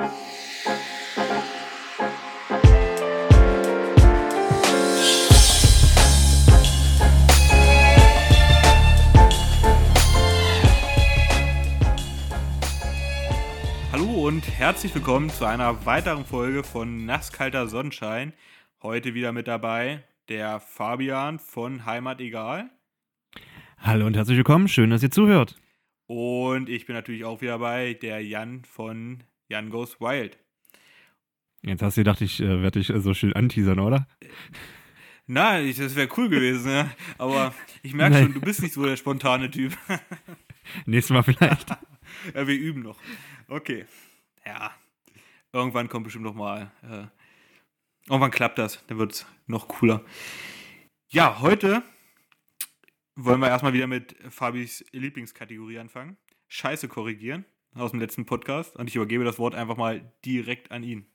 Hallo und herzlich willkommen zu einer weiteren Folge von Nasskalter Sonnenschein. Heute wieder mit dabei der Fabian von Heimat Egal. Hallo und herzlich willkommen, schön, dass ihr zuhört. Und ich bin natürlich auch wieder bei der Jan von Jan Goes Wild. Jetzt hast du gedacht, ich äh, werde dich äh, so schön anteasern, oder? Nein, ich- das wäre cool gewesen, ja. aber ich merke schon, du bist nicht so der spontane Typ. Nächstes Mal vielleicht. Ja, wir üben noch. Okay. Ja. Irgendwann kommt bestimmt noch mal. Äh, irgendwann klappt das. Dann wird es noch cooler. Ja, heute wollen wir erstmal wieder mit Fabis Lieblingskategorie anfangen. Scheiße korrigieren aus dem letzten Podcast. Und ich übergebe das Wort einfach mal direkt an ihn.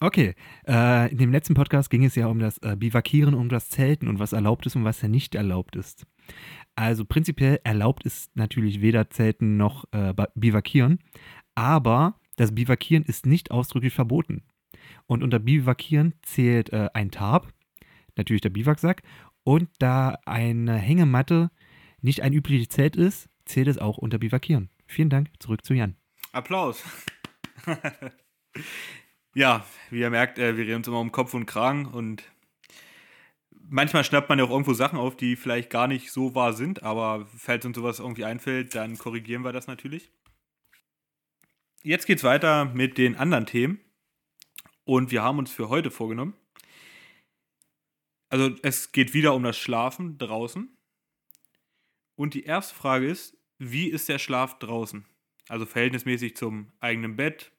Okay, äh, in dem letzten Podcast ging es ja um das äh, Bivakieren, um das Zelten und was erlaubt ist und was ja nicht erlaubt ist. Also prinzipiell erlaubt ist natürlich weder Zelten noch äh, Bivakieren, aber das Bivakieren ist nicht ausdrücklich verboten. Und unter Bivakieren zählt äh, ein Tarp, natürlich der Biwaksack, und da eine Hängematte nicht ein übliches Zelt ist, zählt es auch unter Bivakieren. Vielen Dank, zurück zu Jan. Applaus. ja, wie ihr merkt, äh, wir reden uns immer um Kopf und Kragen und manchmal schnappt man ja auch irgendwo Sachen auf, die vielleicht gar nicht so wahr sind, aber falls uns sowas irgendwie einfällt, dann korrigieren wir das natürlich. Jetzt geht's weiter mit den anderen Themen und wir haben uns für heute vorgenommen. Also es geht wieder um das Schlafen draußen. Und die erste Frage ist, wie ist der Schlaf draußen? Also verhältnismäßig zum eigenen Bett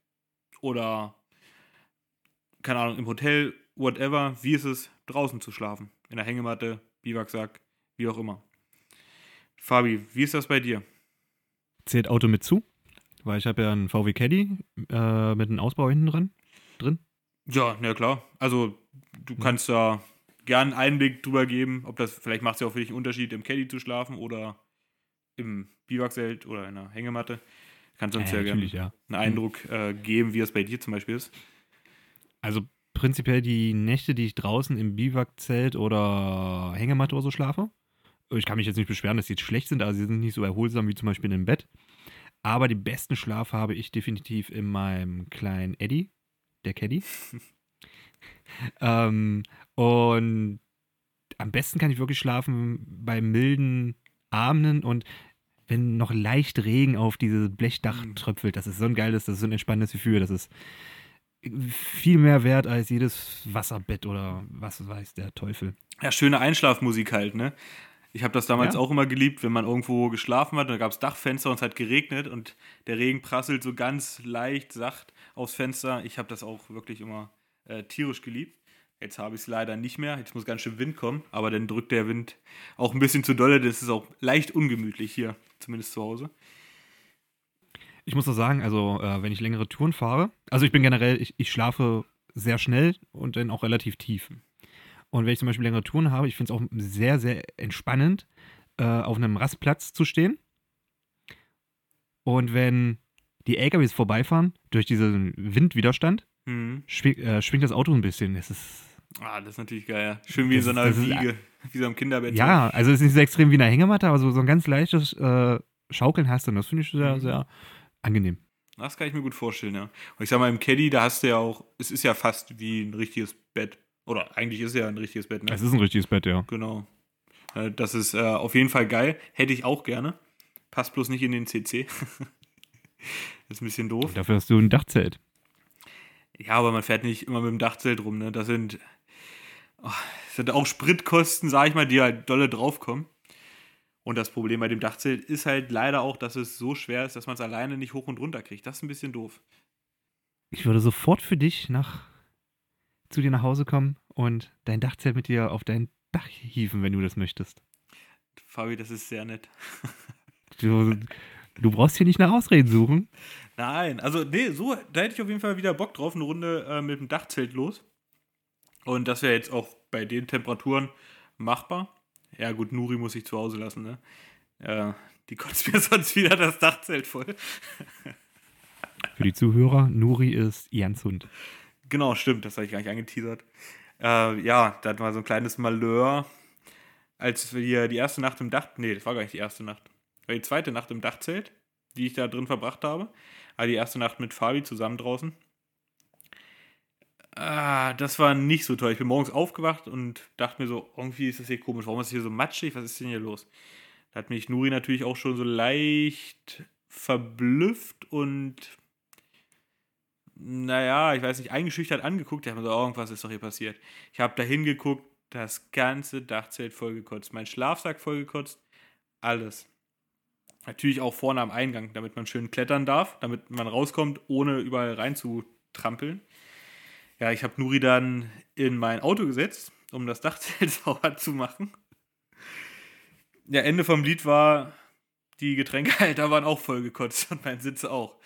oder, keine Ahnung, im Hotel, whatever. Wie ist es, draußen zu schlafen? In der Hängematte, Biwaksack, wie auch immer. Fabi, wie ist das bei dir? Zählt Auto mit zu? Weil ich habe ja einen VW Caddy äh, mit einem Ausbau hinten dran. Drin. Ja, na klar. Also, du kannst da gern einen Einblick drüber geben, ob das, vielleicht macht es ja auch für dich einen Unterschied, im Caddy zu schlafen oder im Biwakzelt oder in der Hängematte. Kannst uns ja, Äh, gerne natürlich, ja. einen Eindruck äh, geben, wie es bei dir zum Beispiel ist. Also prinzipiell die Nächte, die ich draußen im Biwakzelt oder Hängematte oder so schlafe. Ich kann mich jetzt nicht beschweren, dass die jetzt schlecht sind, also sie sind nicht so erholsam wie zum Beispiel im Bett. Aber die besten Schlaf habe ich definitiv in meinem kleinen Eddie, der Caddy. ähm, und am besten kann ich wirklich schlafen bei milden Abenden und wenn noch leicht Regen auf dieses Blechdach Mhm. tröpfelt. Das ist so ein geiles, das ist so ein entspannendes Gefühl. Das ist viel mehr wert als jedes Wasserbett oder was weiß der Teufel. Ja, schöne Einschlafmusik halt, ne? Ich habe das damals Ja. auch immer geliebt, wenn man irgendwo geschlafen hat, da gab es Dachfenster und es hat geregnet und der Regen prasselt so ganz leicht, sacht aufs Fenster. Ich habe das auch wirklich immer äh, tierisch geliebt. Jetzt habe ich es leider nicht mehr. Jetzt muss ganz schön Wind kommen, aber dann drückt der Wind auch ein bisschen zu dolle. Das ist auch leicht ungemütlich hier, zumindest zu Hause. Ich muss doch sagen, also äh, wenn ich längere Touren fahre, also ich bin generell, ich, ich schlafe sehr schnell und dann auch relativ tief. Und wenn ich zum Beispiel längere Touren habe, ich finde es auch sehr, sehr entspannend, äh, auf einem Rastplatz zu stehen. Und wenn die LKWs vorbeifahren, durch diesen Windwiderstand, Mhm. schwing, äh, schwingt das Auto ein bisschen. Es ist, Ah, das ist natürlich geil. ja. Schön wie in Das so ist- einer das Wiege, wie so am Kinderbett. ja, also es ist nicht so extrem wie eine Hängematte, aber so, so ein ganz leichtes äh, Schaukeln hast du. Und das finde ich sehr, Mhm. sehr angenehm. Das kann ich mir gut vorstellen, ja. Und ich sag mal, im Caddy, da hast du ja auch, es ist ja fast wie ein richtiges Bett. Oder eigentlich ist es ja ein richtiges Bett, ne? Es ist ein richtiges Bett, ja. Genau. Äh, Das ist äh, auf jeden Fall geil. Hätte ich auch gerne. Passt bloß nicht in den CC. ist ein bisschen doof. Dafür hast du ein Dachzelt. Ja, aber man fährt nicht immer mit dem Dachzelt rum, ne? Das sind, das sind auch Spritkosten, sag ich mal, die halt dolle draufkommen. Und das Problem bei dem Dachzelt ist halt leider auch, dass es so schwer ist, dass man es alleine nicht hoch und runter kriegt. Das ist ein bisschen doof. Ich würde sofort für dich nach zu dir nach Hause kommen und dein Dachzelt mit dir auf dein Dach hieven, wenn du das möchtest. Fabi, das ist sehr nett. Du, du brauchst hier nicht nach Ausreden suchen. Nein, also nee, so, da hätte ich auf jeden Fall wieder Bock drauf, eine Runde äh, mit dem Dachzelt los. Und das wäre jetzt auch bei den Temperaturen machbar. Ja gut, Nuri muss ich zu Hause lassen, ne? Äh, die kotzt mir sonst wieder das Dachzelt voll. Für die Zuhörer, Nuri ist Jans Hund. Genau, stimmt, das habe ich gar nicht angeteasert. Äh, ja, da hatten wir so ein kleines Malheur, als wir die erste Nacht im Dach, nee, das war gar nicht die erste Nacht, war die zweite Nacht im Dachzelt, die ich da drin verbracht habe. Aber die erste Nacht mit Fabi zusammen draußen. Ah, das war nicht so toll. Ich bin morgens aufgewacht und dachte mir so, irgendwie ist das hier komisch. Warum ist es hier so matschig? Was ist denn hier los? Da hat mich Nuri natürlich auch schon so leicht verblüfft und naja, ich weiß nicht, eingeschüchtert angeguckt. Ich habe mir so, irgendwas ist doch hier passiert. Ich habe da hingeguckt, das ganze Dachzelt vollgekotzt, mein Schlafsack vollgekotzt, alles. Natürlich auch vorne am Eingang, damit man schön klettern darf, damit man rauskommt, ohne überall rein zu trampeln. Ja, ich habe Nuri dann in mein Auto gesetzt, um das Dachzelt sauber zu machen. Ja, Ende vom Lied war, die Getränkehalter waren auch vollgekotzt und mein Sitz auch.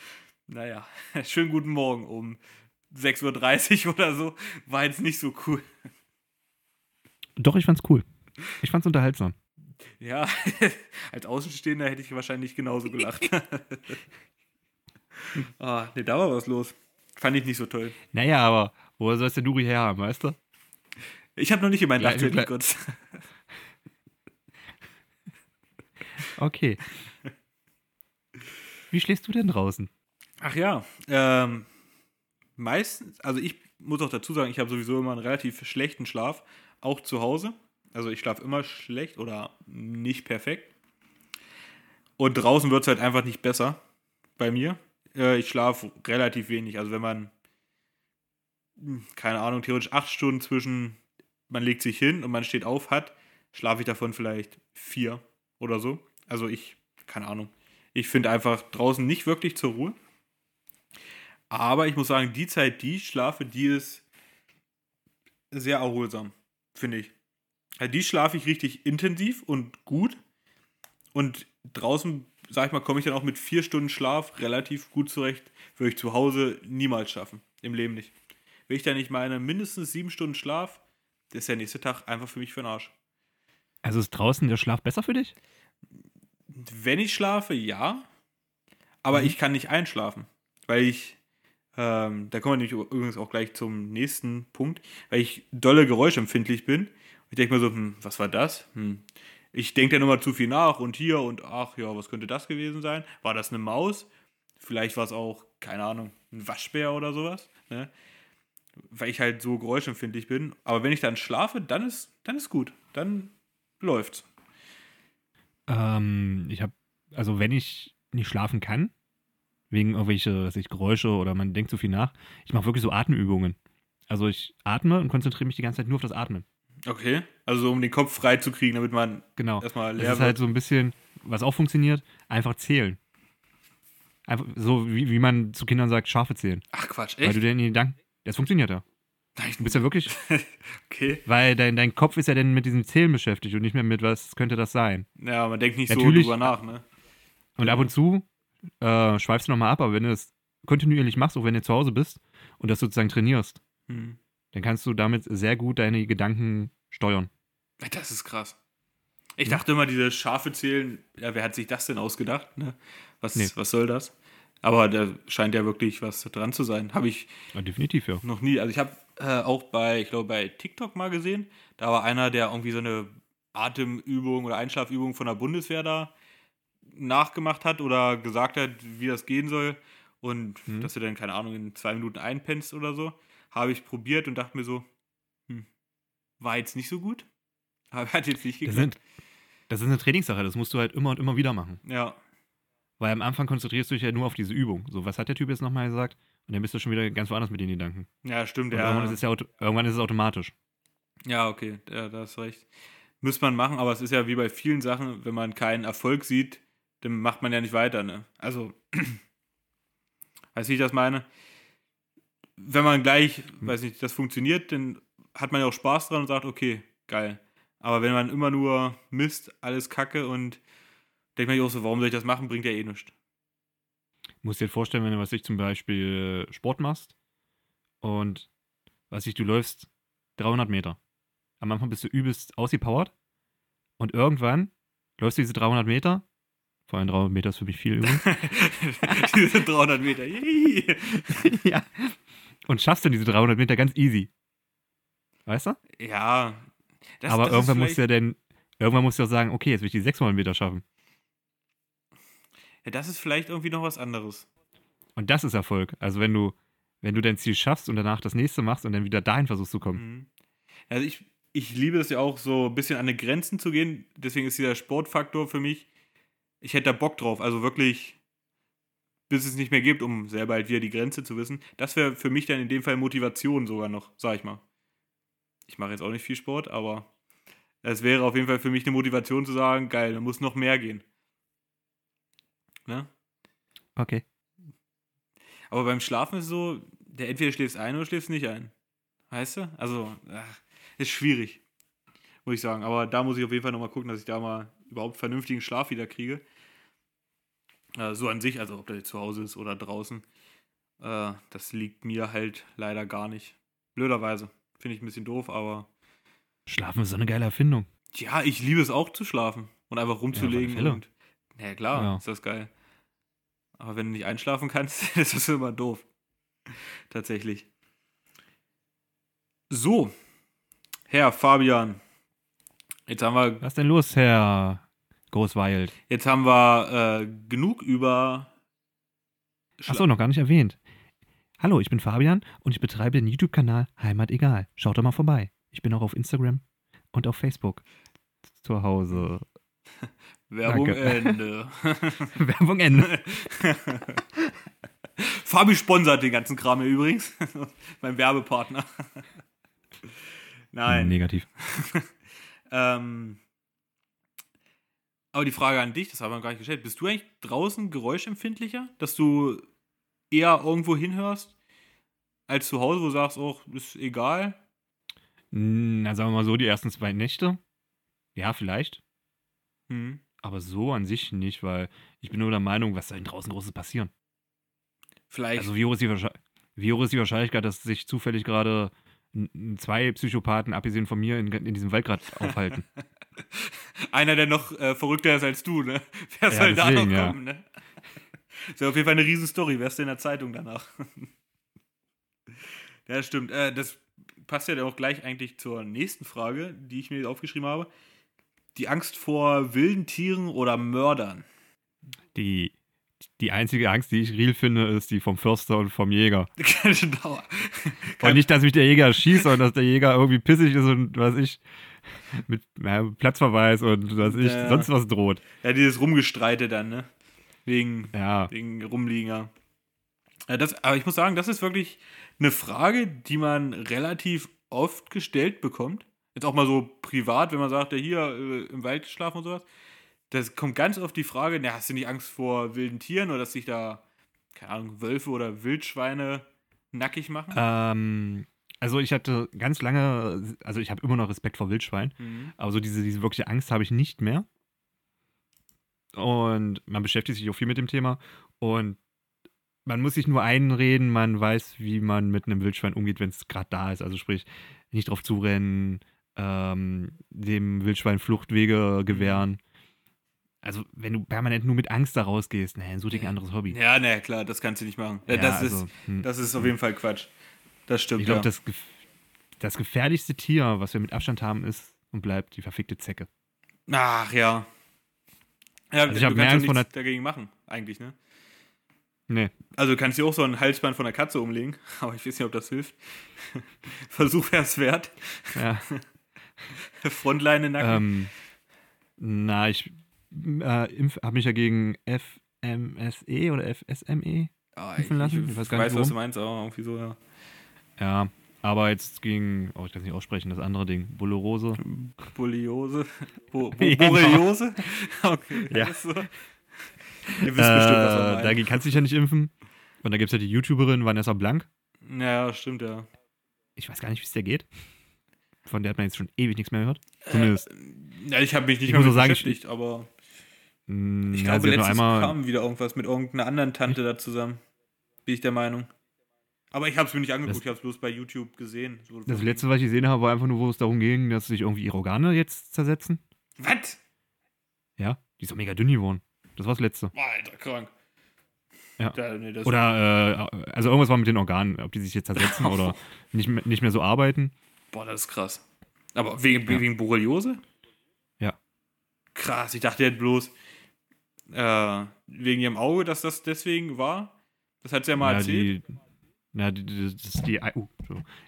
Naja, schönen guten Morgen um 6.30 Uhr oder so. War jetzt nicht so cool. Doch, ich fand's cool. Ich fand's unterhaltsam. Ja, als Außenstehender hätte ich wahrscheinlich genauso gelacht. ah, nee, da war was los. Fand ich nicht so toll. Naja, aber woher soll es der Nuri herhaben, weißt du? Ich habe noch nicht in mein Ja, Dachzelt gekotzt. Okay. Wie schläfst du denn draußen? Ach ja, ähm, meistens, also ich muss auch dazu sagen, ich habe sowieso immer einen relativ schlechten Schlaf, auch zu Hause. Also ich schlafe immer schlecht oder nicht perfekt. Und draußen wird es halt einfach nicht besser bei mir. Äh, ich schlafe relativ wenig. Also wenn man, hm, keine Ahnung, theoretisch acht Stunden zwischen, man legt sich hin und man steht auf hat, schlafe ich davon vielleicht vier oder so. Also ich, keine Ahnung. Ich finde einfach draußen nicht wirklich zur Ruhe. Aber ich muss sagen, die Zeit, die ich schlafe, die ist sehr erholsam, finde ich. Also die schlafe ich richtig intensiv und gut. Und draußen, sag ich mal, komme ich dann auch mit vier Stunden Schlaf relativ gut zurecht. Würde ich zu Hause niemals schaffen. Im Leben nicht. Wenn ich da nicht meine mindestens sieben Stunden Schlaf, ist der nächste Tag einfach für mich für den Arsch. Also ist draußen der Schlaf besser für dich? Wenn ich schlafe, ja. Aber Mhm. ich kann nicht einschlafen. Weil ich, ähm, da kommen wir nämlich übrigens auch gleich zum nächsten Punkt, weil ich dolle geräuschempfindlich bin. Ich denke mir so, hm, was war das? Hm. Ich denke dann immer zu viel nach und hier und ach ja, was könnte das gewesen sein? War das eine Maus? Vielleicht war es auch, keine Ahnung, ein Waschbär oder sowas. Ne? Weil ich halt so geräuschempfindlich bin. Aber wenn ich dann schlafe, dann ist, dann ist gut. Dann läuft's. Ähm, ich habe, also wenn ich nicht schlafen kann, wegen irgendwelche was ich, Geräusche oder man denkt zu viel nach, ich mache wirklich so Atemübungen. Also ich atme und konzentriere mich die ganze Zeit nur auf das Atmen. Okay. Also um den Kopf frei zu kriegen, damit man Genau. erstmal Das leer ist wird. halt so ein bisschen, was auch funktioniert, einfach zählen. Einfach so, wie, wie man zu Kindern sagt, Schafe zählen. Ach Quatsch, Weil echt? du dir in die Gedanken, das funktioniert ja. Nein, Du bist ja wirklich, okay. weil dein, dein Kopf ist ja dann mit diesem Zählen beschäftigt und nicht mehr mit, was könnte das sein. Ja, man denkt nicht Natürlich- so drüber nach, ne? Und ab und zu äh, schweifst du nochmal ab, aber wenn du das kontinuierlich machst, auch wenn du zu Hause bist und das sozusagen trainierst, Hm. Dann kannst du damit sehr gut deine Gedanken steuern. Das ist krass. Ich dachte immer, diese Schafe zählen, ja, wer hat sich das denn ausgedacht? Ne? Was, Nee. was soll das? Aber da scheint ja wirklich was dran zu sein. Habe ich Ja, definitiv, ja. noch nie. Also ich habe äh, auch bei, ich glaube, bei TikTok mal gesehen, da war einer, der irgendwie so eine Atemübung oder Einschlafübung von der Bundeswehr da nachgemacht hat oder gesagt hat, wie das gehen soll. Und Mhm. dass du dann, keine Ahnung, in zwei Minuten einpennst oder so. Habe ich probiert und dachte mir so, hm, war jetzt nicht so gut. Aber hat jetzt nicht Das, geklappt. sind, das ist eine Trainingssache, das musst du halt immer und immer wieder machen. Ja, Weil am Anfang konzentrierst du dich ja nur auf diese Übung. So, was hat der Typ jetzt nochmal gesagt? Und dann bist du schon wieder ganz woanders mit den Gedanken. ja, stimmt. Und Ja, irgendwann, ist es ja irgendwann ist es automatisch. ja okay, ja, da hast recht. Müsste man machen, aber es ist ja wie bei vielen Sachen, wenn man keinen Erfolg sieht, dann macht man ja nicht weiter, ne? Also, weißt du, wie ich das meine? Wenn man gleich, weiß nicht, das funktioniert, dann hat man ja auch Spaß dran und sagt, okay, geil. Aber wenn man immer nur misst, alles kacke und denkt man sich auch so, warum soll ich das machen, bringt ja eh nichts. Du musst dir vorstellen, wenn du, was ich zum Beispiel äh, Sport machst und, was ich, du läufst 300 Meter. Am Anfang bist du übelst ausgepowert und irgendwann läufst du diese 300 Meter, Vor allem 300 Meter ist für mich viel übrigens. diese 300 Meter. Ja. Und schaffst du diese 300 Meter ganz easy. Weißt du? ja. Das, Aber das irgendwann musst du ja denn, irgendwann musst du auch sagen, okay, jetzt will ich die 600 Meter schaffen. ja, das ist vielleicht irgendwie noch was anderes. Und das ist Erfolg. Also wenn du, wenn du dein Ziel schaffst und danach das nächste machst und dann wieder dahin versuchst zu kommen. Mhm. Also ich, ich liebe es ja auch so ein bisschen an die Grenzen zu gehen. Deswegen ist dieser Sportfaktor für mich, ich hätte da Bock drauf. Also wirklich, bis es nicht mehr gibt, um selber halt wieder die Grenze zu wissen. Das wäre für mich dann in dem Fall Motivation sogar noch, sag ich mal. Ich mache jetzt auch nicht viel Sport, aber es wäre auf jeden Fall für mich eine Motivation zu sagen, geil, da muss noch mehr gehen. Ne? Okay. Aber beim Schlafen ist es so, der entweder schläfst ein oder schläfst nicht ein. Weißt du? Also, ach, ist schwierig, muss ich sagen. Aber da muss ich auf jeden Fall nochmal gucken, dass ich da mal überhaupt vernünftigen Schlaf wieder kriege. Äh, so an sich, also ob das jetzt zu Hause ist oder draußen. Äh, das liegt mir halt leider gar nicht. Blöderweise. Finde ich ein bisschen doof, aber Schlafen ist so eine geile Erfindung. ja, ich liebe es auch zu schlafen und einfach rumzulegen. Fälle. und, ja, klar, Ja. ist das geil. Aber wenn du nicht einschlafen kannst, ist das immer doof. Tatsächlich. So, Herr Fabian, jetzt haben wir, Was ist denn los, Herr Großweild? jetzt haben wir äh, genug über. Achso, noch gar nicht erwähnt. Hallo, ich bin Fabian und ich betreibe den YouTube-Kanal Heimat Egal. Schaut doch mal vorbei. Ich bin auch auf Instagram und auf Facebook zu Hause. Werbung Danke. Ende. Werbung Ende. Fabi sponsert den ganzen Kram hier übrigens. mein Werbepartner. Nein. Negativ. Ähm, aber die Frage an dich, das haben wir gar nicht gestellt. Bist du eigentlich draußen geräuschempfindlicher? Dass du eher irgendwo hinhörst, als zu Hause, wo du sagst, oh, ist egal? Na, sagen wir mal so, die ersten zwei Nächte. Ja, vielleicht. Hm. Aber so an sich nicht, weil ich bin nur der Meinung, was soll denn draußen Großes passieren? Vielleicht. Also wie hoch, ist die Wahrscheinlich- wie hoch ist die Wahrscheinlichkeit, dass sich zufällig gerade zwei Psychopathen, abgesehen von mir, in, in diesem Wald gerade aufhalten? Einer, der noch äh, verrückter ist als du, ne? Wer Ja, soll da noch deswegen, ja. kommen, ne? Das wäre auf jeden Fall eine Riesenstory. Wärst du in der Zeitung danach. ja, stimmt. Äh, das passt ja dann auch gleich eigentlich zur nächsten Frage, die ich mir aufgeschrieben habe. Die Angst vor wilden Tieren oder Mördern. Die, die einzige Angst, die ich real finde, ist die vom Förster und vom Jäger. genau. Und nicht, dass mich der Jäger schießt, sondern dass der Jäger irgendwie pissig ist und was ich mit ja, Platzverweis und was ich Ja. sonst was droht. Ja, dieses Rumgestreite dann, ne? Wegen, Ja. wegen Rumlieger. Ja, das, aber ich muss sagen, das ist wirklich eine Frage, die man relativ oft gestellt bekommt. Jetzt auch mal so privat, wenn man sagt, ja, hier äh, im Wald schlafen und sowas. Das kommt ganz oft die Frage, na, hast du nicht Angst vor wilden Tieren oder dass sich da, keine Ahnung, Wölfe oder Wildschweine nackig machen? Ähm, also ich hatte ganz lange, also ich habe immer noch Respekt vor Wildschwein, Mhm. aber so diese, diese wirkliche Angst habe ich nicht mehr. Und man beschäftigt sich auch viel mit dem Thema. Und man muss sich nur einreden, man weiß, wie man mit einem Wildschwein umgeht, wenn es gerade da ist. Also sprich, nicht drauf zurennen, ähm, dem Wildschwein Fluchtwege gewähren. Also wenn du permanent nur mit Angst da rausgehst, ne, such dir ein anderes Hobby. Ja, na klar, das kannst du nicht machen. Ja, Ja, das, also, ist, hm. das ist auf jeden Fall Quatsch. Das stimmt. Ich glaube, ja. das, das gefährlichste Tier, was wir mit Abstand haben, ist und bleibt die verfickte Zecke. Ach ja. Ja, Also ich du kannst nichts dagegen machen, eigentlich, ne? Nee. Also du kannst dir auch so ein Halsband von der Katze umlegen, aber ich weiß nicht, ob das hilft. Versuch wär's wert. Ja. Frontleine nacken. ähm, na, ich äh, habe mich ja gegen FMSE oder FSME. Ah, impfen lassen? Ich weiß gar nicht, was du meinst, aber irgendwie so, ja. Ja, aber jetzt gegen, oh, ich kann es nicht aussprechen, das andere Ding, Bullerose. Bulliose. Bo Bo Borreliose? Okay. Ja. das ist So. Ihr wisst bestimmt, was wir Äh, meinen. dagegen kannst du dich ja nicht impfen. Und da gibt es ja die YouTuberin Vanessa Blank. Ja, stimmt, ja. Ich weiß gar nicht, wie es der geht. Von der hat man jetzt schon ewig nichts mehr gehört. Zumindest. Ja, ich habe mich nicht Ich mehr auch sagen, beschäftigt, aber mh, ich glaube, sie hat nur letztens einmal. kam wieder irgendwas mit irgendeiner anderen Tante da zusammen. Bin ich der Meinung. Aber ich habe es mir nicht angeguckt, Das- ich habe es bloß bei YouTube gesehen. So Das letzte, was ich gesehen habe, war einfach nur, wo es darum ging, dass sich irgendwie ihre Organe jetzt zersetzen. Was? Ja, die ist doch mega dünn geworden. Das war das letzte. Alter, krank. Ja. Da, nee, das Oder, äh, also irgendwas war mit den Organen, ob die sich jetzt zersetzen oder nicht, mehr- nicht mehr so arbeiten. Boah, das ist krass. Aber wegen, Ja. wegen Borreliose? Ja. Krass, ich dachte, hat bloß äh, wegen ihrem Auge, dass das deswegen war. Das hat sie ja mal ja, erzählt. die, na, die, die, das die, uh,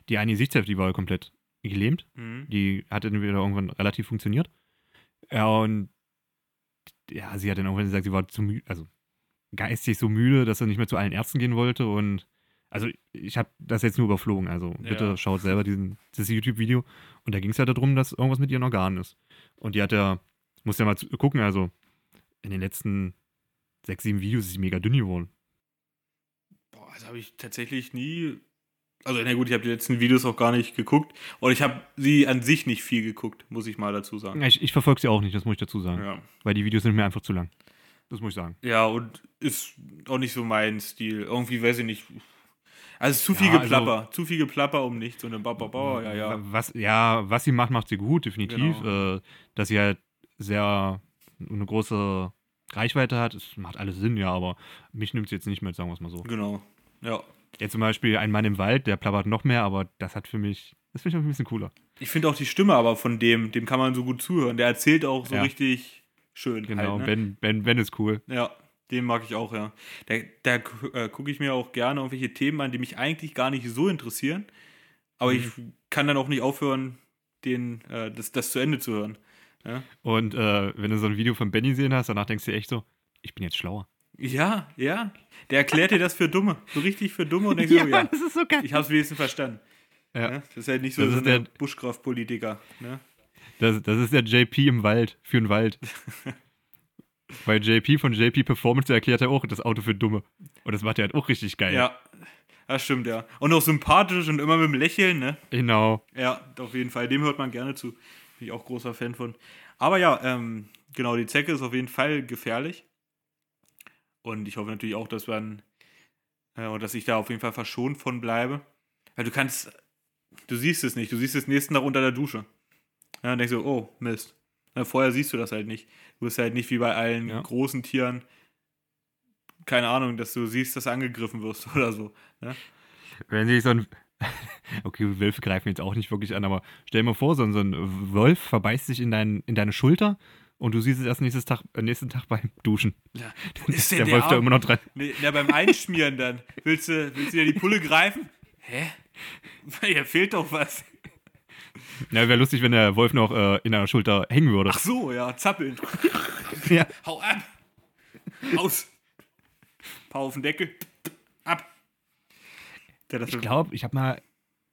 die eine Sichtshälfte, die war komplett gelähmt. Mhm. Die hat dann wieder irgendwann relativ funktioniert. Ja, und ja, sie hat dann irgendwann gesagt, sie war zu müde, also geistig so müde, dass sie nicht mehr zu allen Ärzten gehen wollte. Und also ich habe das jetzt nur überflogen. Also bitte Ja. schaut selber diesen, das YouTube-Video. Und da ging es ja darum, dass irgendwas mit ihren Organen ist. Und die hat ja, muss ja mal gucken, also in den letzten sechs, sieben Videos ist sie mega dünn geworden. Das habe ich tatsächlich nie. Also, na gut, ich habe die letzten Videos auch gar nicht geguckt. Und ich habe sie an sich nicht viel geguckt, muss ich mal dazu sagen. Ich, ich verfolge sie auch nicht, das muss ich dazu sagen. Ja. Weil die Videos sind mir einfach zu lang. Das muss ich sagen. Ja, und ist auch nicht so mein Stil. Irgendwie weiß ich nicht. Also, zu viel Ja, also- Geplapper. zu viel Geplapper um nichts. Und dann ba, ba, ba, ja, ja. Was, ja, was sie macht, macht sie gut, definitiv. Genau. Äh, dass sie halt sehr eine große Reichweite hat, es macht alles Sinn, ja, aber mich nimmt es jetzt nicht mit, sagen wir es mal so. Genau. Ja. Jetzt zum Beispiel ein Mann im Wald, der plappert noch mehr, aber das hat für mich, das finde ich ein bisschen cooler. Ich finde auch die Stimme aber von dem, dem kann man so gut zuhören. Der erzählt auch so Ja. richtig schön. Genau, Halt, ne? Ben, ben, ben ist cool. Ja, den mag ich auch, ja. Da, da äh, gucke ich mir auch gerne irgendwelche Themen an, die mich eigentlich gar nicht so interessieren. Aber ich kann dann auch nicht aufhören, den, äh, das, das zu Ende zu hören. Und äh, wenn du so ein Video von Benny sehen hast, danach denkst du dir echt so, ich bin jetzt schlauer. Ja, ja. Der erklärt dir das für Dumme. So richtig für Dumme und denkst ja, so, ja, das ist so geil. ich habe es wenigstens verstanden. Ja. Ne? Das ist halt nicht so, Das so der- Buschkraftpolitiker. Ne? Das, das ist der JP im Wald, für den Wald. Weil JP von JP Performance erklärt er auch das Auto für Dumme. Und das macht er halt auch richtig geil. Ja. Das stimmt, ja. Und auch sympathisch und immer mit dem Lächeln, ne? Genau. Ja, auf jeden Fall. Dem hört man gerne zu. Bin ich auch großer Fan von. Aber ja, ähm, genau, die Zecke ist auf jeden Fall gefährlich. Und ich hoffe natürlich auch, dass man, äh, und dass ich da auf jeden Fall verschont von bleibe. Weil du kannst, du siehst es nicht. Du siehst es nächsten Tag unter der Dusche. Ja, dann denkst du, oh, Mist. Na, vorher siehst du das halt nicht. Du bist halt nicht wie bei allen Ja. großen Tieren, keine Ahnung, dass du siehst, dass du angegriffen wirst oder so. Wenn sich so ein. Okay, Wölfe greifen jetzt auch nicht wirklich an, aber stell dir mal vor, so ein, so ein Wolf verbeißt sich in, dein, in deine Schulter und du siehst es erst nächstes Tag, äh, nächsten Tag beim Duschen. Ja. Dann Ist der der Wolf da immer noch dran. Nee, na, beim Einschmieren dann. Willst du, willst du dir die Pulle greifen? Hä? Hier fehlt doch was. Ja, wäre lustig, wenn der Wolf noch äh, in deiner Schulter hängen würde. Ach so, ja, zappeln. Ja. Hau ab. Aus. Pau auf den Deckel. Ab. Ja, Ich glaube, ich habe mal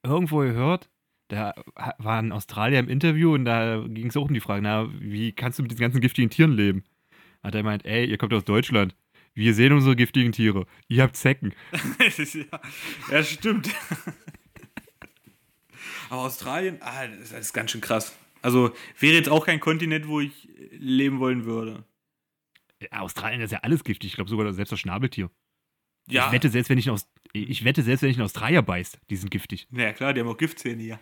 irgendwo gehört, da war ein Australier im Interview und da ging es auch um die Frage, na, wie kannst du mit diesen ganzen giftigen Tieren leben? Hat er meint, ey, ihr kommt aus Deutschland. Wir sehen unsere giftigen Tiere. Ihr habt Zecken. ja, ja, stimmt. Aber Australien, ah, das ist ganz schön krass. Also wäre jetzt auch kein Kontinent, wo ich leben wollen würde. Ja, Australien ist ja alles giftig. Ich glaube sogar selbst das Schnabeltier. Ja, Ich wette, selbst wenn ich, in Aus ich wette, selbst wenn ich in Australier beißt, die sind giftig. na ja, klar, die haben auch Giftzähne hier.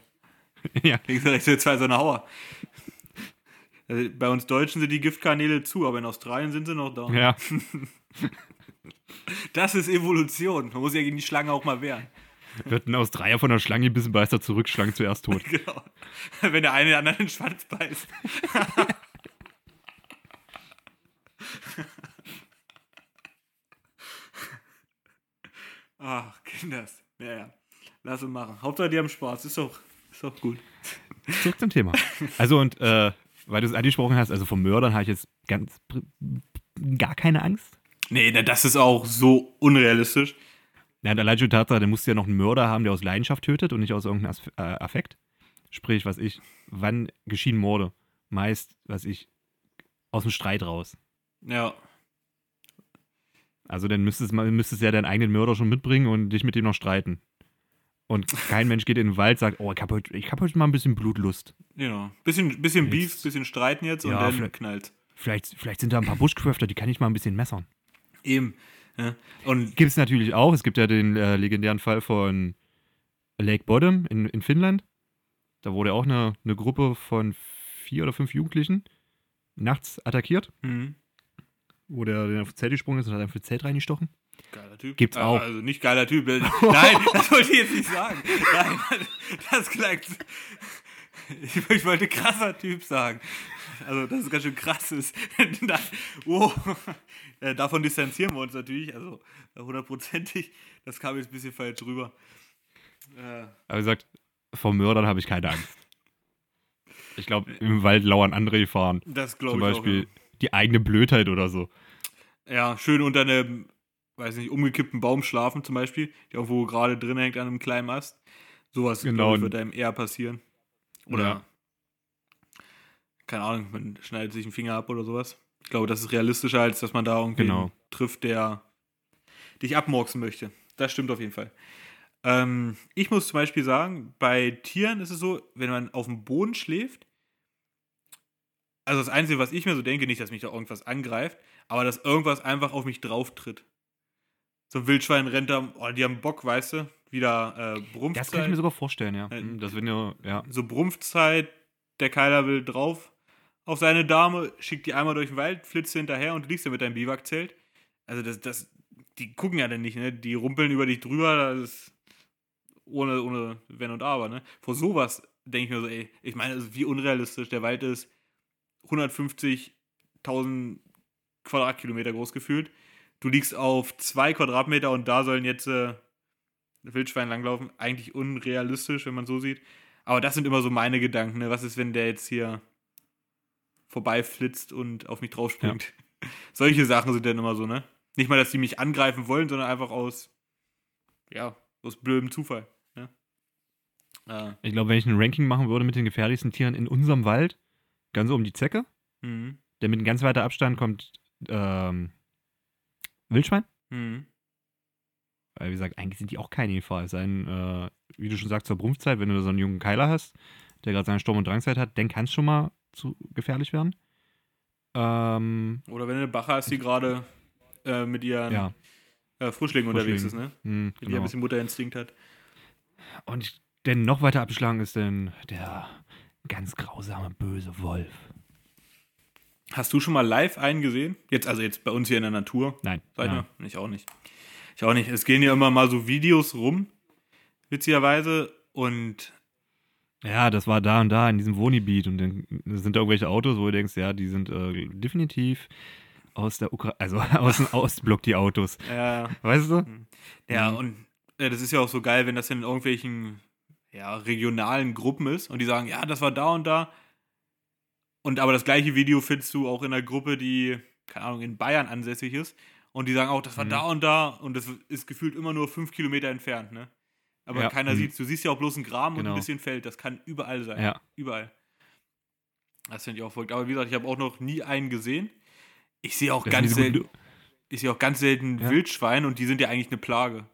ja. Links und rechts sind zwei so eine Hauer. Also bei uns Deutschen sind die Giftkanäle zu, aber in Australien sind sie noch da. ja. Das ist Evolution. Man muss ja gegen die Schlange auch mal wehren. Wird ein Australier von der Schlange gebissen, beißt er zurück, Schlange zuerst tot. Genau. Wenn der eine den anderen den Schwanz beißt. Ach, Kinders. Ja, ja. Lass es machen. Hauptsache, die haben Spaß. Ist doch, ist doch gut. Zurück zum Thema. Also und äh, weil du es angesprochen hast, also vom Mördern habe ich jetzt ganz gar keine Angst. Nee, das ist auch so unrealistisch. Ja, und allein schon Tatsache, der musst du ja noch einen Mörder haben, der aus Leidenschaft tötet und nicht aus irgendeinem äh, Affekt. Sprich, was ich, wann geschehen Morde? Meist, was ich, aus dem Streit raus. Ja. Also dann müsstest du müsstest ja deinen eigenen Mörder schon mitbringen und dich mit ihm noch streiten. Und kein Mensch geht in den Wald und sagt, oh, ich habe heute, ich hab heute mal ein bisschen Blutlust. Genau. Bisschen, bisschen Beef, bisschen Streiten jetzt und Ja, dann vielleicht- knallt. Vielleicht, vielleicht sind da ein paar Bushcrafter, die kann ich mal ein bisschen messern. Eben. Ja. Und Gibt es natürlich auch. Es gibt ja den äh, legendären Fall von Lake Bottom in, in Finnland. Da wurde auch eine, eine Gruppe von vier oder fünf Jugendlichen nachts attackiert. mhm. wo der, der auf Zelt gesprungen ist und hat einfach ins Zelt reingestochen. Geiler Typ. Gibt's Äh, auch. Also nicht geiler Typ. Nein, das wollte ich jetzt nicht sagen. Nein, das klingt. Ich, ich wollte krasser Typ sagen. Also, dass es ganz schön krass ist. Wow. Äh, Davon distanzieren wir uns natürlich. Also, hundertprozentig. Das kam jetzt ein bisschen falsch rüber. Äh, Aber wie gesagt, vor Mördern habe ich keine Angst. Ich glaube, im Wald lauern andere Gefahren. das Zum glaube ich Beispiel auch. die eigene Blödheit oder so. Ja. ja, schön unter einem, weiß nicht, umgekippten Baum schlafen zum Beispiel, der irgendwo gerade drin hängt an einem kleinen Ast. Sowas Genau. ich, wird einem eher passieren. Oder, Ja. keine Ahnung, man schneidet sich einen Finger ab oder sowas. Ich glaube, das ist realistischer, als dass man da irgendwie Genau. trifft, der dich abmurksen möchte. Das stimmt auf jeden Fall. Ähm, ich muss zum Beispiel sagen, bei Tieren ist es so, wenn man auf dem Boden schläft, also das Einzige, was ich mir so denke, nicht, dass mich da irgendwas angreift, aber dass irgendwas einfach auf mich drauf tritt. So ein Wildschwein rennt da, oh, die haben Bock, weißt du, wieder äh, Brumpfzeit. Das kann ich mir sogar vorstellen, ja. Äh, Das wenn ja, ja. so Brumpfzeit, der Keiler will drauf auf seine Dame, schickt die einmal durch den Wald, flitzt hinterher und du liegst ja mit deinem Biwakzelt. Also das, das, die gucken ja dann nicht, ne? Die rumpeln über dich drüber, das ist ohne, ohne Wenn und Aber, ne? Vor sowas denke ich mir so, ey, ich meine, also wie unrealistisch der Wald ist, 150.000 Quadratkilometer groß gefühlt. Du liegst auf zwei Quadratmeter und da sollen jetzt äh, Wildschwein langlaufen. Eigentlich unrealistisch, wenn man so sieht. Aber das sind immer so meine Gedanken. Ne? Was ist, wenn der jetzt hier vorbeiflitzt und auf mich draufspringt? Solche Sachen sind dann immer so, ne? Nicht mal, dass die mich angreifen wollen, sondern einfach aus, ja, aus blödem Zufall. Ne? Äh, Ich glaube, wenn ich ein Ranking machen würde mit den gefährlichsten Tieren in unserem Wald, ganz oben die Zecke, mhm. denn mit ganz weiter Abstand kommt ähm, Wildschwein. Mhm. Weil, wie gesagt, eigentlich sind die auch keine Gefahr. Es sei denn, äh, wie du schon sagst, zur Brumpfzeit, wenn du so einen jungen Keiler hast, der gerade seine Sturm- und Drangzeit hat, dann kann es schon mal zu gefährlich werden. Ähm, Oder wenn du eine Bache hast, die gerade äh, mit ihren ja, äh, Frischlingen unterwegs ist, ne? hm, Die ein genau. bisschen Mutterinstinkt hat. Und denn noch weiter abgeschlagen ist denn der ganz grausame, böse Wolf. Hast du schon mal live einen gesehen? Jetzt, also jetzt bei uns hier in der Natur? Nein. Ich ja. Ich auch nicht. Ich auch nicht. Es gehen ja immer mal so Videos rum, witzigerweise. Und Ja, das war da und da in diesem Wohngebiet und dann sind da irgendwelche Autos, wo du denkst, ja, die sind äh, definitiv aus der Ukraine, also aus dem Ostblock die Autos. äh, Weißt du? ja, Mhm. und äh, das ist ja auch so geil, wenn das in irgendwelchen ja, regionalen Gruppen ist und die sagen, ja, das war da und da. Und aber das gleiche Video findest du auch in einer Gruppe, die, keine Ahnung, in Bayern ansässig ist. Und die sagen auch, das war Mhm. da und da und das ist gefühlt immer nur fünf Kilometer entfernt, ne? Aber Ja. keiner Mhm. sieht Du siehst ja auch bloß einen Graben und Genau. ein bisschen Feld. Das kann überall sein. Ja. Überall. Das finde ich auch verrückt. Aber wie gesagt, ich habe auch noch nie einen gesehen. Ich sehe auch Das ganz sind diese selten, ich sehe auch ganz selten. Wildschweine und die sind ja eigentlich eine Plage.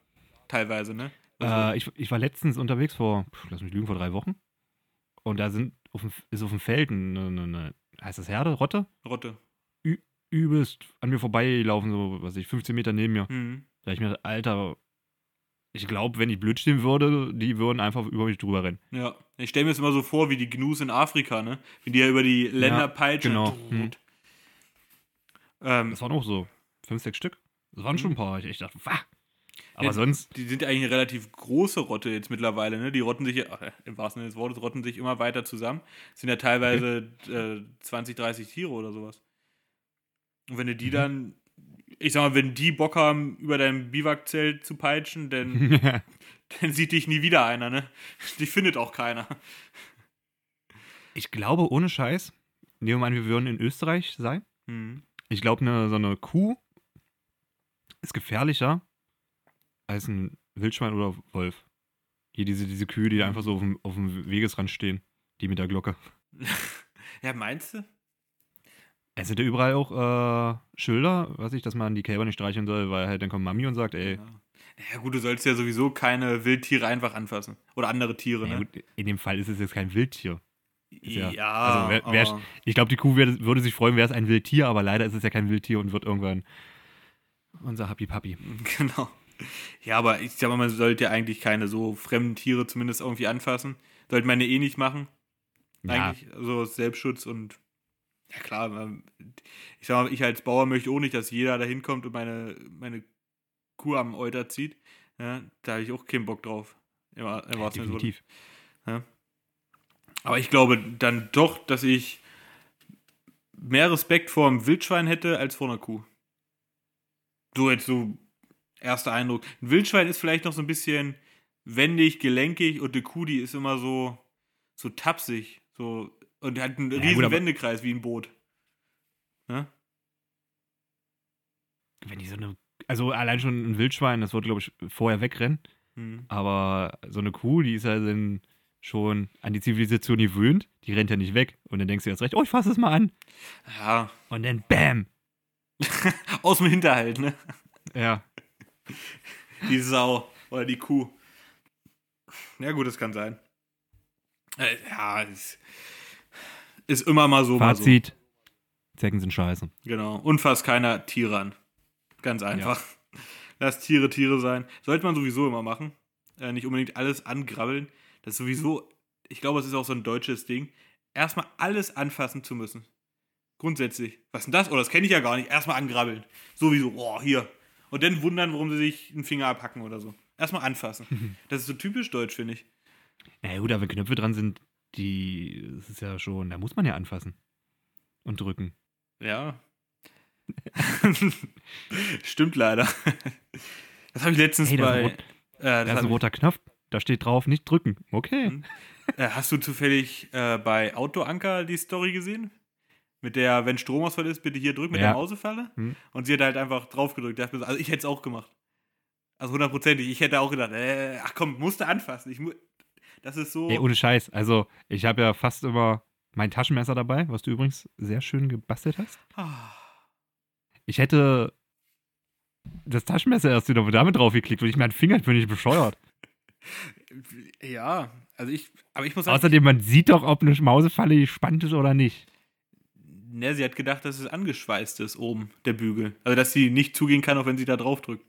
Teilweise, ne? Also, Äh, ich, ich war letztens unterwegs vor, lass mich lügen, vor drei Wochen. Und da sind auf dem, ist auf dem Feld eine, eine, eine heißt das Herde, Rotte? Rotte. Übelst an mir vorbeigelaufen, so, was weiß ich, 15 Meter neben mir. Mhm. Da ich mir, Alter, ich glaube, wenn ich blöd stehen würde, die würden einfach über mich drüber rennen. Ja. Ich stelle mir das immer so vor, wie die Gnus in Afrika, ne? Wenn die ja über die Länder Ja, peitschen. genau. Mhm. Ähm, Das waren auch so fünf, sechs Stück. Das waren schon ein paar. Ich, ich dachte, wah. Aber Ja, sonst, die sind ja eigentlich eine relativ große Rotte jetzt mittlerweile, ne? Die rotten sich, ach, im wahrsten Sinne des Wortes, rotten sich immer weiter zusammen. Es sind ja teilweise äh, 20, 30 Tiere oder sowas. Und wenn du die Mhm. dann, ich sag mal, wenn die Bock haben, über dein Biwakzelt zu peitschen, dann, dann sieht dich nie wieder einer, ne? Die findet auch keiner. ich glaube, ohne Scheiß, nehmen wir mal an, wir würden in Österreich sein. Mhm. Ich glaube, eine, so eine Kuh ist gefährlicher als ein Wildschwein oder Wolf. Hier diese, diese Kühe, die einfach so auf dem, auf dem Wegesrand stehen, die mit der Glocke. Ja, meinst du? Es sind ja überall auch äh, Schilder, weiß ich, dass man die Kälber nicht streicheln soll, weil halt dann kommt Mami und sagt, ey, Ja. ja, gut, du sollst ja sowieso keine Wildtiere einfach anfassen. Oder andere Tiere, ja, ne? gut, in dem Fall ist es jetzt kein Wildtier. ja- ja, also wer- wer- aber- Ich glaube, die Kuh wär, würde sich freuen, wäre es ein Wildtier, aber leider ist es ja kein Wildtier und wird irgendwann unser Happy Papi. Genau. Ja, aber ich sag mal, man sollte ja eigentlich keine so fremden Tiere zumindest irgendwie anfassen. Sollte man ja eh nicht machen. Ja, Eigentlich, also aus Selbstschutz und Ja klar, ich sag mal, ich als Bauer möchte auch nicht, dass jeder da hinkommt und meine, meine Kuh am Euter zieht. Ja, da habe ich auch keinen Bock drauf. Immer, immer Ja, definitiv. Ja. Aber ich glaube dann doch, dass ich mehr Respekt vor einem Wildschwein hätte als vor einer Kuh. So jetzt so erster Eindruck. Ein Wildschwein ist vielleicht noch so ein bisschen wendig, gelenkig und eine Kuh, die ist immer so, so tapsig. So, und hat einen Ja, riesen gut, Wendekreis wie ein Boot. Ja? Wenn die so eine, also allein schon ein Wildschwein, das wollte, glaube ich, vorher wegrennen. Hm. Aber so eine Kuh, die ist ja dann schon an die Zivilisation gewöhnt, die rennt ja nicht weg. Und dann denkst du jetzt recht, oh, ich fasse es mal an. Ja, Und dann BÄM! aus dem Hinterhalt, ne? Ja. Die Sau oder die Kuh. Ja, gut, das kann sein. Äh, ja, ist, ist immer mal so. Mal so. Fazit: Zecken sind scheiße. Genau. Und fasst keiner Tiere an. Ganz einfach. Lass Tiere Tiere sein. Sollte man sowieso immer machen. Äh, nicht unbedingt alles angrabbeln. Das ist sowieso, ich glaube, es ist auch so ein deutsches Ding. Erstmal alles anfassen zu müssen. Grundsätzlich. Was ist denn das? Oh, das kenne ich ja gar nicht. Erstmal angrabbeln. Sowieso. Oh, hier. Und dann wundern, warum sie sich einen Finger abhacken oder so. Erstmal anfassen. Das ist so typisch deutsch, finde ich. Na ja, gut, aber wenn Knöpfe dran sind, die, das ist ja schon, da muss man ja anfassen. Und drücken. Ja. Stimmt leider. Das habe ich letztens Hey, bei. rot- äh, das Da ist ein roter Knopf, da steht drauf, nicht drücken. Okay. Mhm. Äh, hast du zufällig äh, bei Autoanker die Story gesehen? Mit der, wenn Stromausfall ist, bitte hier drücken mit Ja. der Mausefalle. Hm. Und sie hat halt einfach drauf gedrückt. Also ich hätte es auch gemacht. Also hundertprozentig. Ich hätte auch gedacht, äh, ach komm, musste anfassen. Ich mu das ist so. Ey, ohne Scheiß. Also, ich habe ja fast immer mein Taschenmesser dabei, was du übrigens sehr schön gebastelt hast. Ah. Ich hätte das Taschenmesser erst wieder damit draufgeklickt, weil ich meinen Finger bin ich bescheuert. Ja, also ich, aber ich muss sagen, Außerdem, man sieht doch, ob eine Mausefalle gespannt ist oder nicht. Ne, sie hat gedacht, dass es angeschweißt ist oben, der Bügel. Also, dass sie nicht zugehen kann, auch wenn sie da drauf drückt.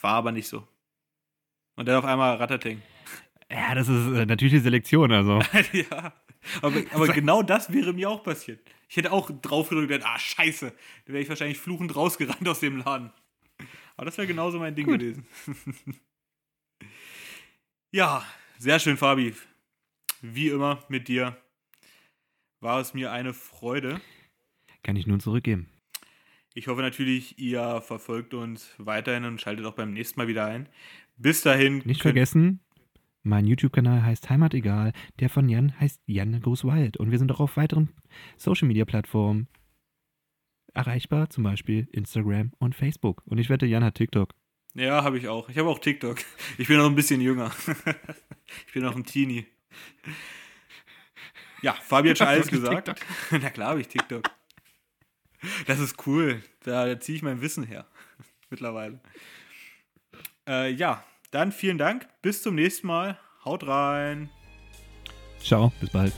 War aber nicht so. Und dann auf einmal Ratterting. Ja, das ist äh, natürliche Selektion, also. ja. Aber, aber genau das wäre mir auch passiert. Ich hätte auch drauf gedrückt und gedacht, ah, scheiße. Dann wäre ich wahrscheinlich fluchend rausgerannt aus dem Laden. Aber das wäre genauso mein Ding Gut. gewesen. ja, sehr schön, Fabi. Wie immer mit dir war es mir eine Freude. Kann ich nun zurückgeben. Ich hoffe natürlich, ihr verfolgt uns weiterhin und schaltet auch beim nächsten Mal wieder ein. Bis dahin. Nicht vergessen, mein YouTube-Kanal heißt Heimat egal, der von Jan heißt Jan Goes Wild und wir sind auch auf weiteren Social-Media-Plattformen erreichbar, zum Beispiel Instagram und Facebook. Und ich wette, Jan hat TikTok. Ja, habe ich auch. Ich habe auch TikTok. Ich bin noch ein bisschen jünger. ich bin noch ein Teenie. Ja, Fabi hat schon alles gesagt. Na klar habe ich TikTok. Das ist cool. Da, da ziehe ich mein Wissen her. Mittlerweile. Äh, ja, dann vielen Dank. Bis zum nächsten Mal. Haut rein. Ciao, bis bald.